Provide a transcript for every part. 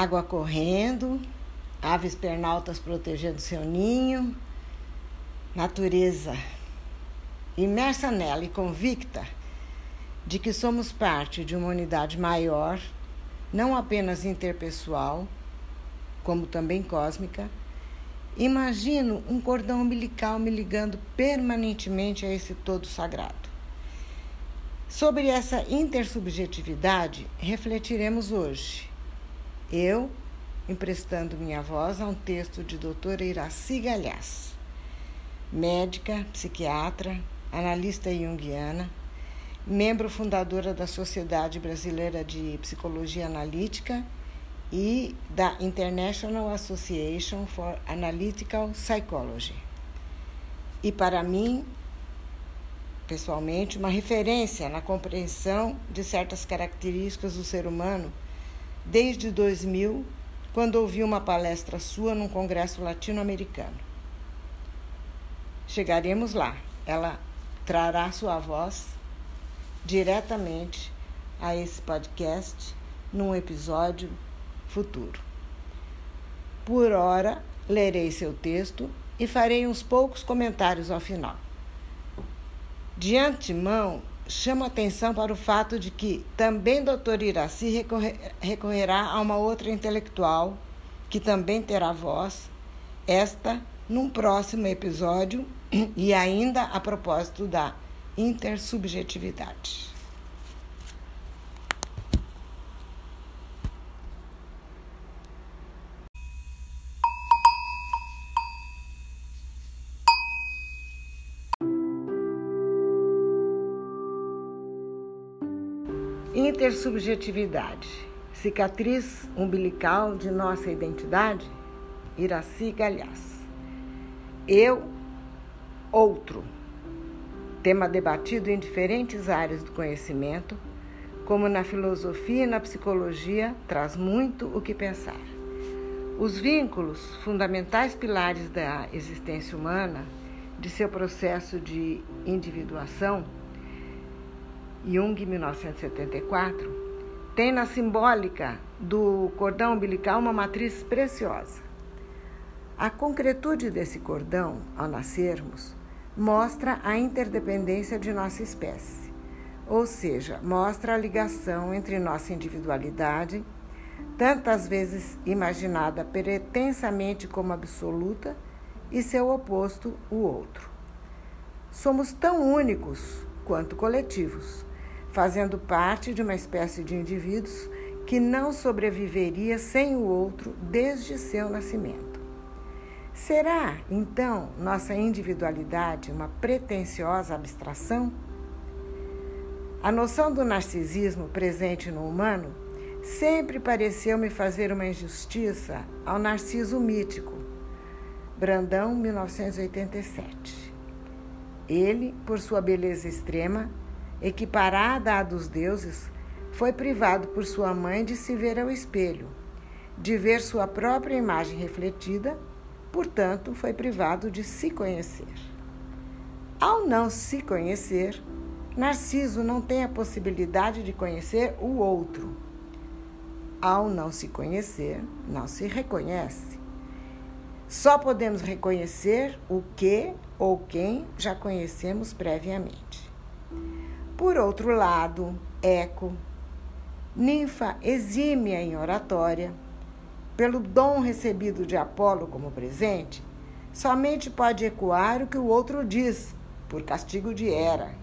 Água correndo, aves pernaltas protegendo seu ninho, natureza imersa nela e convicta de que somos parte de uma unidade maior, não apenas interpessoal, como também cósmica, imagino um cordão umbilical me ligando permanentemente a esse todo sagrado. Sobre essa intersubjetividade refletiremos hoje. Eu, emprestando minha voz a um texto de doutora Iraci Galhaz, médica, psiquiatra, analista junguiana, membro fundadora da Sociedade Brasileira de Psicologia Analítica e da International Association for Analytical Psychology. E para mim, pessoalmente, uma referência na compreensão de certas características do ser humano desde 2000, quando ouvi uma palestra sua num congresso latino-americano. Chegaremos lá. Ela trará sua voz diretamente a esse podcast num episódio futuro. Por hora, lerei seu texto e farei uns poucos comentários ao final. De antemão, chamo atenção para o fato de que também Dr. Iraci recorrerá a uma outra intelectual que também terá voz, esta num próximo episódio e ainda a propósito da intersubjetividade. Intersubjetividade, cicatriz umbilical de nossa identidade? Iraci Galhaz. Eu, outro. Tema debatido em diferentes áreas do conhecimento, como na filosofia e na psicologia, traz muito o que pensar. Os vínculos, fundamentais pilares da existência humana, de seu processo de individuação, Jung, 1974, tem na simbólica do cordão umbilical uma matriz preciosa. A concretude desse cordão, ao nascermos, mostra a interdependência de nossa espécie, ou seja, mostra a ligação entre nossa individualidade, tantas vezes imaginada pretensamente como absoluta, e seu oposto, o outro. Somos tão únicos quanto coletivos fazendo parte de uma espécie de indivíduos que não sobreviveria sem o outro desde seu nascimento. Será, então, nossa individualidade uma pretensiosa abstração? A noção do narcisismo presente no humano sempre pareceu me fazer uma injustiça ao narciso mítico. Brandão, 1987. Ele, por sua beleza extrema, equiparada à dos deuses, foi privado por sua mãe de se ver ao espelho, de ver sua própria imagem refletida, portanto, foi privado de se conhecer. Ao não se conhecer, Narciso não tem a possibilidade de conhecer o outro. Ao não se conhecer, não se reconhece. Só podemos reconhecer o que ou quem já conhecemos previamente. Por outro lado, Eco, ninfa exímia em oratória, pelo dom recebido de Apolo como presente, somente pode ecoar o que o outro diz, por castigo de Hera,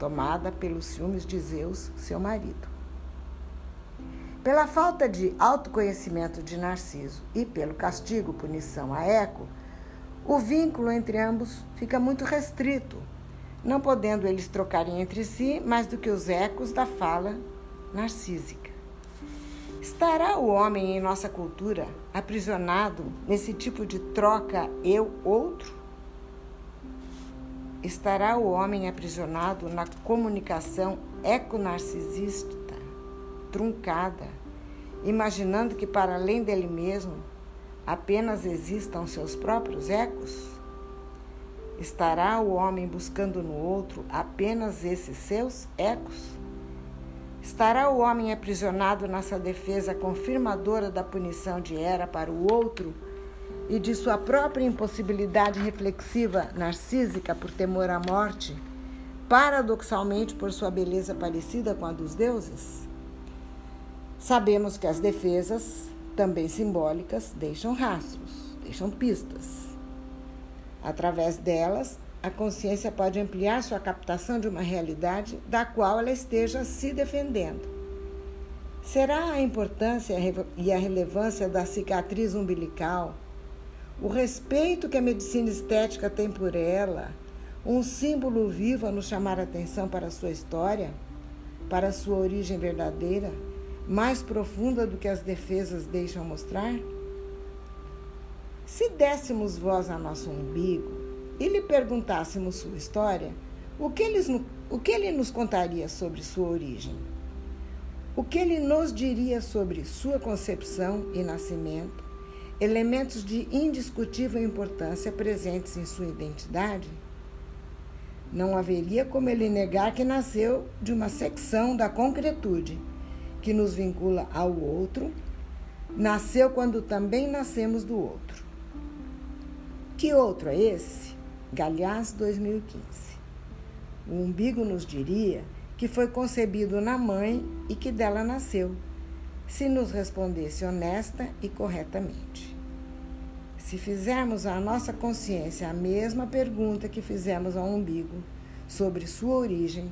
tomada pelos ciúmes de Zeus, seu marido. Pela falta de autoconhecimento de Narciso e pelo castigo, punição a Eco, o vínculo entre ambos fica muito restrito não podendo eles trocarem entre si mais do que os ecos da fala narcísica. Estará o homem em nossa cultura aprisionado nesse tipo de troca eu-outro? Estará o homem aprisionado na comunicação eco-narcisista, truncada, imaginando que para além dele mesmo apenas existam seus próprios ecos? Estará o homem buscando no outro apenas esses seus ecos? Estará o homem aprisionado nessa defesa confirmadora da punição de Hera para o outro e de sua própria impossibilidade reflexiva narcísica por temor à morte, paradoxalmente por sua beleza parecida com a dos deuses? Sabemos que as defesas, também simbólicas, deixam rastros, deixam pistas. Através delas, a consciência pode ampliar sua captação de uma realidade da qual ela esteja se defendendo. Será a importância e a relevância da cicatriz umbilical, o respeito que a medicina estética tem por ela, um símbolo vivo a nos chamar a atenção para a sua história, para a sua origem verdadeira, mais profunda do que as defesas deixam mostrar? Se dessemos voz a nosso umbigo, e lhe perguntássemos sua história, o que, ele, o que ele nos contaria sobre sua origem? O que ele nos diria sobre sua concepção e nascimento, elementos de indiscutível importância presentes em sua identidade? Não haveria como ele negar que nasceu de uma secção da concretude que nos vincula ao outro, nasceu quando também nascemos do outro. Que outro é esse? Galhães 2015. O umbigo nos diria que foi concebido na mãe e que dela nasceu, se nos respondesse honesta e corretamente. Se fizermos à nossa consciência a mesma pergunta que fizemos ao umbigo sobre sua origem,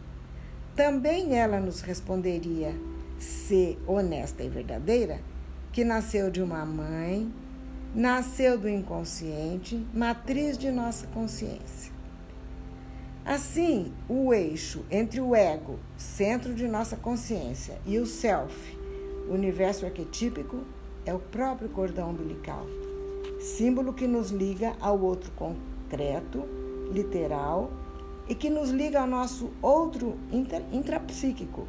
também ela nos responderia, se honesta e verdadeira, que nasceu de uma mãe nasceu do inconsciente, matriz de nossa consciência. Assim, o eixo entre o ego, centro de nossa consciência, e o self, universo arquetípico, é o próprio cordão umbilical, símbolo que nos liga ao outro concreto, literal, e que nos liga ao nosso outro intrapsíquico,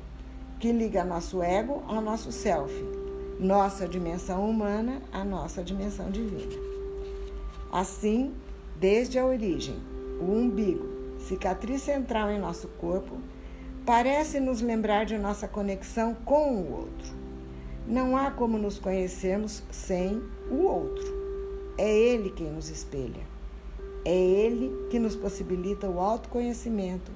que liga nosso ego ao nosso self, nossa dimensão humana à nossa dimensão divina. Assim, desde a origem, o umbigo, cicatriz central em nosso corpo, parece nos lembrar de nossa conexão com o outro. Não há como nos conhecermos sem o outro. É ele quem nos espelha. É ele que nos possibilita o autoconhecimento,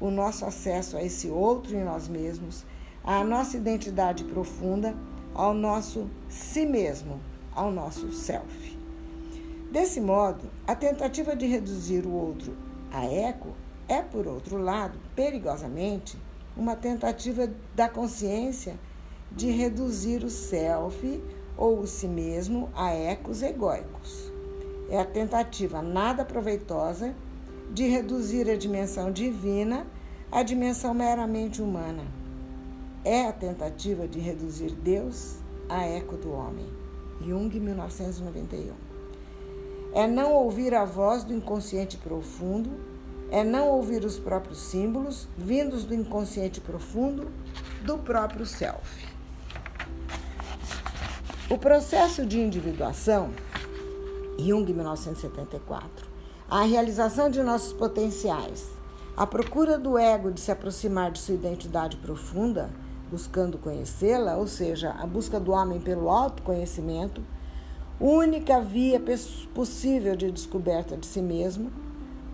o nosso acesso a esse outro em nós mesmos, a nossa identidade profunda ao nosso si mesmo, ao nosso self. Desse modo, a tentativa de reduzir o outro a eco é, por outro lado, perigosamente, uma tentativa da consciência de reduzir o self ou o si mesmo a ecos egóicos. É a tentativa nada proveitosa de reduzir a dimensão divina à dimensão meramente humana é a tentativa de reduzir Deus a eco do homem. Jung, 1991. É não ouvir a voz do inconsciente profundo, é não ouvir os próprios símbolos vindos do inconsciente profundo do próprio self. O processo de individuação, Jung, 1974, a realização de nossos potenciais, a procura do ego de se aproximar de sua identidade profunda, buscando conhecê-la, ou seja, a busca do homem pelo autoconhecimento, única via possível de descoberta de si mesmo,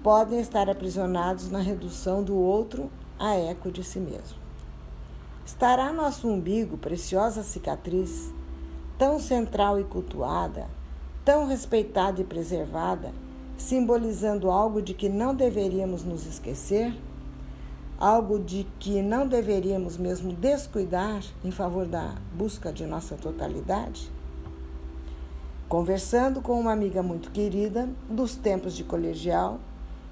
podem estar aprisionados na redução do outro a eco de si mesmo. Estará nosso umbigo, preciosa cicatriz, tão central e cultuada, tão respeitada e preservada, simbolizando algo de que não deveríamos nos esquecer? Algo de que não deveríamos mesmo descuidar em favor da busca de nossa totalidade? Conversando com uma amiga muito querida dos tempos de colegial,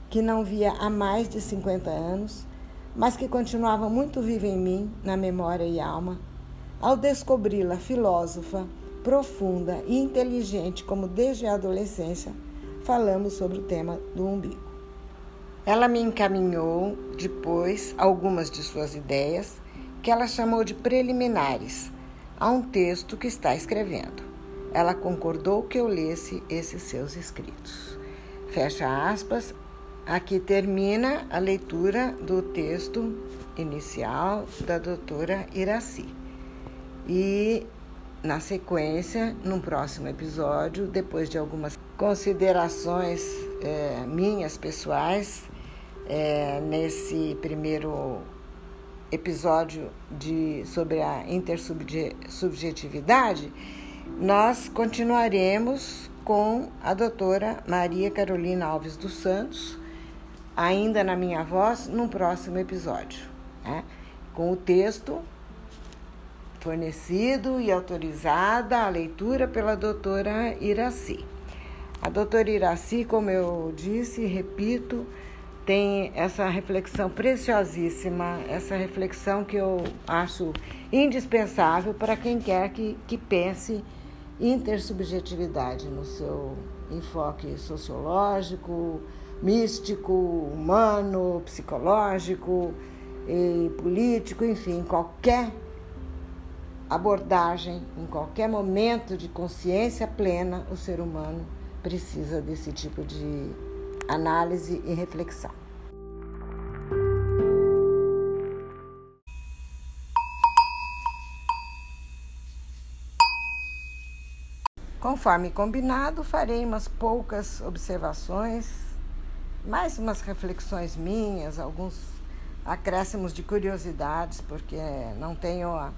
que não via há mais de 50 anos, mas que continuava muito viva em mim, na memória e alma, ao descobri-la filósofa, profunda e inteligente como desde a adolescência, falamos sobre o tema do umbigo. Ela me encaminhou depois algumas de suas ideias, que ela chamou de preliminares, a um texto que está escrevendo. Ela concordou que eu lesse esses seus escritos. Fecha aspas, Aqui termina a leitura do texto inicial da doutora Iraci. E na sequência, num próximo episódio, depois de algumas considerações é, minhas pessoais, é, nesse primeiro episódio de, sobre a intersubjetividade, nós continuaremos com a doutora Maria Carolina Alves dos Santos, ainda na minha voz, num próximo episódio, né? com o texto fornecido e autorizada a leitura pela doutora Iraci. A doutora Iraci, como eu disse e repito, tem essa reflexão preciosíssima, essa reflexão que eu acho indispensável para quem quer que, que pense intersubjetividade no seu enfoque sociológico, místico, humano, psicológico e político, enfim, qualquer abordagem, em qualquer momento de consciência plena, o ser humano precisa desse tipo de análise e reflexão. Conforme combinado, farei umas poucas observações mais umas reflexões minhas, alguns acréscimos de curiosidades, porque não tenho a,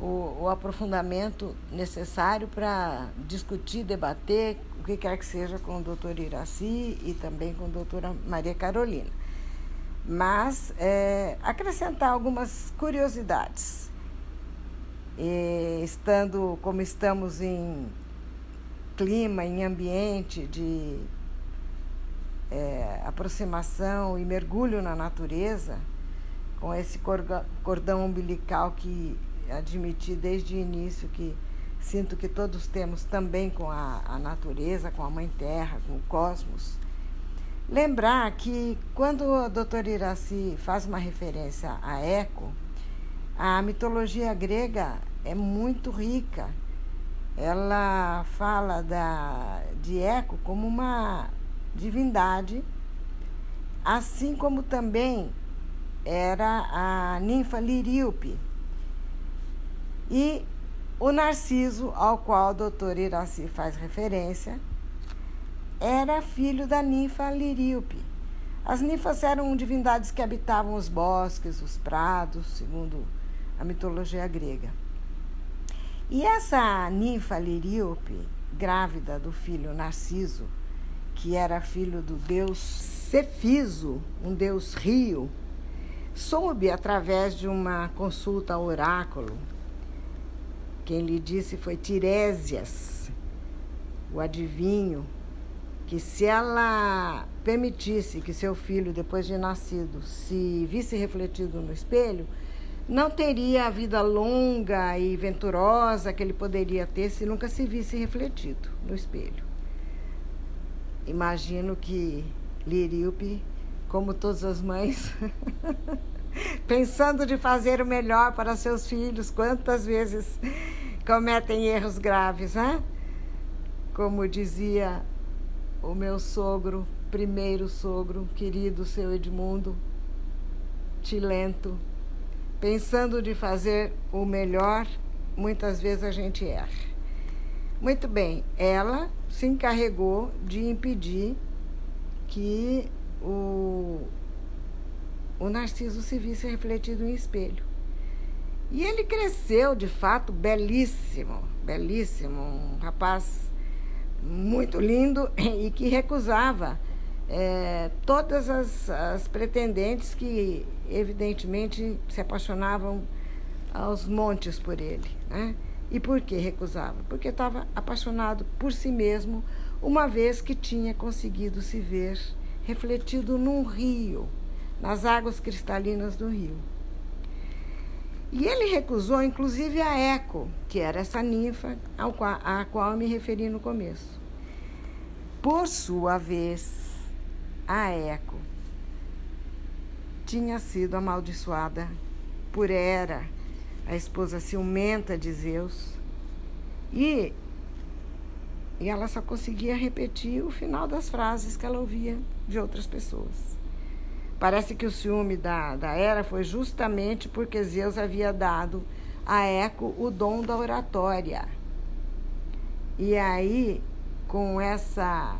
o, o, aprofundamento necessário para discutir, debater o que quer que seja com o doutor Iraci e também com a doutora Maria Carolina. Mas é, acrescentar algumas curiosidades. E, estando como estamos em clima, em ambiente de é, aproximação e mergulho na natureza, com esse cordão umbilical que admiti desde o início que sinto que todos temos também com a, a natureza, com a Mãe Terra, com o cosmos. Lembrar que quando a doutora Iraci faz uma referência a Eco, a mitologia grega é muito rica. Ela fala da, de Eco como uma divindade, assim como também era a ninfa Liríope. E o Narciso, ao qual o doutor Iraci faz referência, era filho da ninfa Liríope. As ninfas eram divindades que habitavam os bosques, os prados, segundo a mitologia grega. E essa ninfa Liríope, grávida do filho Narciso, que era filho do deus Cefiso, um deus rio, soube através de uma consulta ao oráculo. Quem lhe disse foi Tirésias, o adivinho, que se ela permitisse que seu filho, depois de nascido, se visse refletido no espelho, não teria a vida longa e venturosa que ele poderia ter se nunca se visse refletido no espelho. Imagino que Liríope, como todas as mães, pensando de fazer o melhor para seus filhos, quantas vezes cometem erros graves, né? Como dizia o meu sogro, primeiro sogro, querido seu Edmundo, Tilento, pensando de fazer o melhor, muitas vezes a gente erra. Muito bem, ela se encarregou de impedir que o, o Narciso se visse refletido em espelho. E ele cresceu, de fato, belíssimo, belíssimo, um rapaz muito lindo e que recusava é, todas as, as pretendentes que, evidentemente, se apaixonavam aos montes por ele. Né? E por que recusava? Porque estava apaixonado por si mesmo, uma vez que tinha conseguido se ver refletido num rio, nas águas cristalinas do rio. E ele recusou, inclusive, a Eco, que era essa ninfa ao qual, a qual eu me referi no começo. Por sua vez, a Eco tinha sido amaldiçoada por Hera a esposa ciumenta de Zeus. E, e ela só conseguia repetir o final das frases que ela ouvia de outras pessoas. Parece que o ciúme da, da Hera foi justamente porque Zeus havia dado a Eco o dom da oratória. E aí, com essa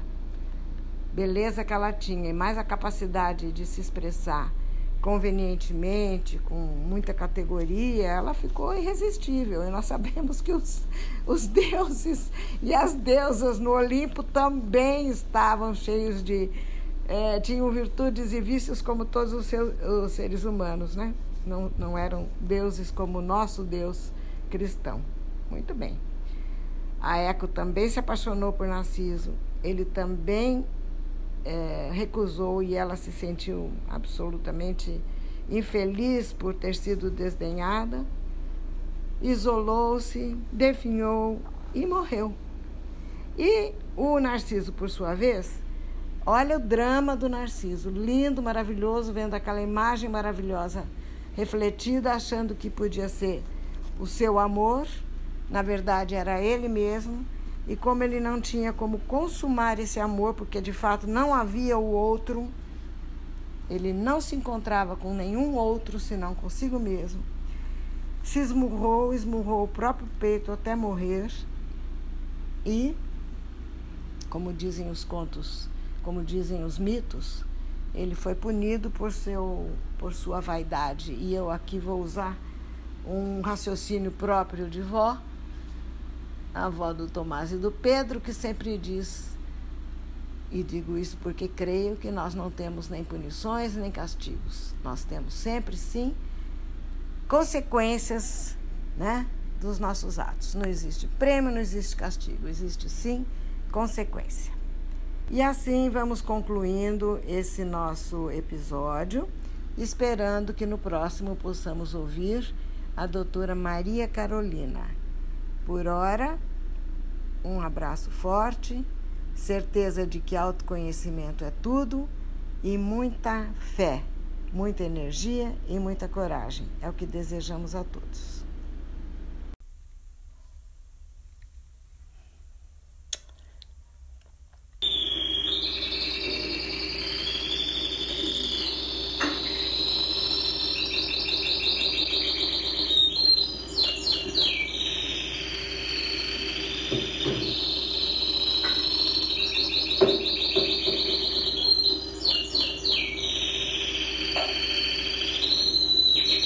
beleza que ela tinha e mais a capacidade de se expressar convenientemente, com muita categoria, ela ficou irresistível. E nós sabemos que os, os deuses e as deusas no Olimpo também estavam cheios de. É, tinham virtudes e vícios como todos os, seus, os seres humanos, né? Não, não eram deuses como o nosso Deus cristão. Muito bem. A Eco também se apaixonou por Narciso. Ele também é, recusou e ela se sentiu absolutamente infeliz por ter sido desdenhada, isolou-se, definhou e morreu. E o Narciso, por sua vez, olha o drama do Narciso, lindo, maravilhoso, vendo aquela imagem maravilhosa refletida, achando que podia ser o seu amor, na verdade era ele mesmo e como ele não tinha como consumar esse amor, porque de fato não havia o outro, ele não se encontrava com nenhum outro senão consigo mesmo. Se esmurrou, esmurrou o próprio peito até morrer. E, como dizem os contos, como dizem os mitos, ele foi punido por, seu, por sua vaidade. E eu aqui vou usar um raciocínio próprio de vó a avó do Tomás e do Pedro, que sempre diz, e digo isso porque creio que nós não temos nem punições nem castigos. Nós temos sempre, sim, consequências né, dos nossos atos. Não existe prêmio, não existe castigo, existe sim consequência. E assim vamos concluindo esse nosso episódio, esperando que no próximo possamos ouvir a doutora Maria Carolina. Por hora, um abraço forte, certeza de que autoconhecimento é tudo e muita fé, muita energia e muita coragem. É o que desejamos a todos.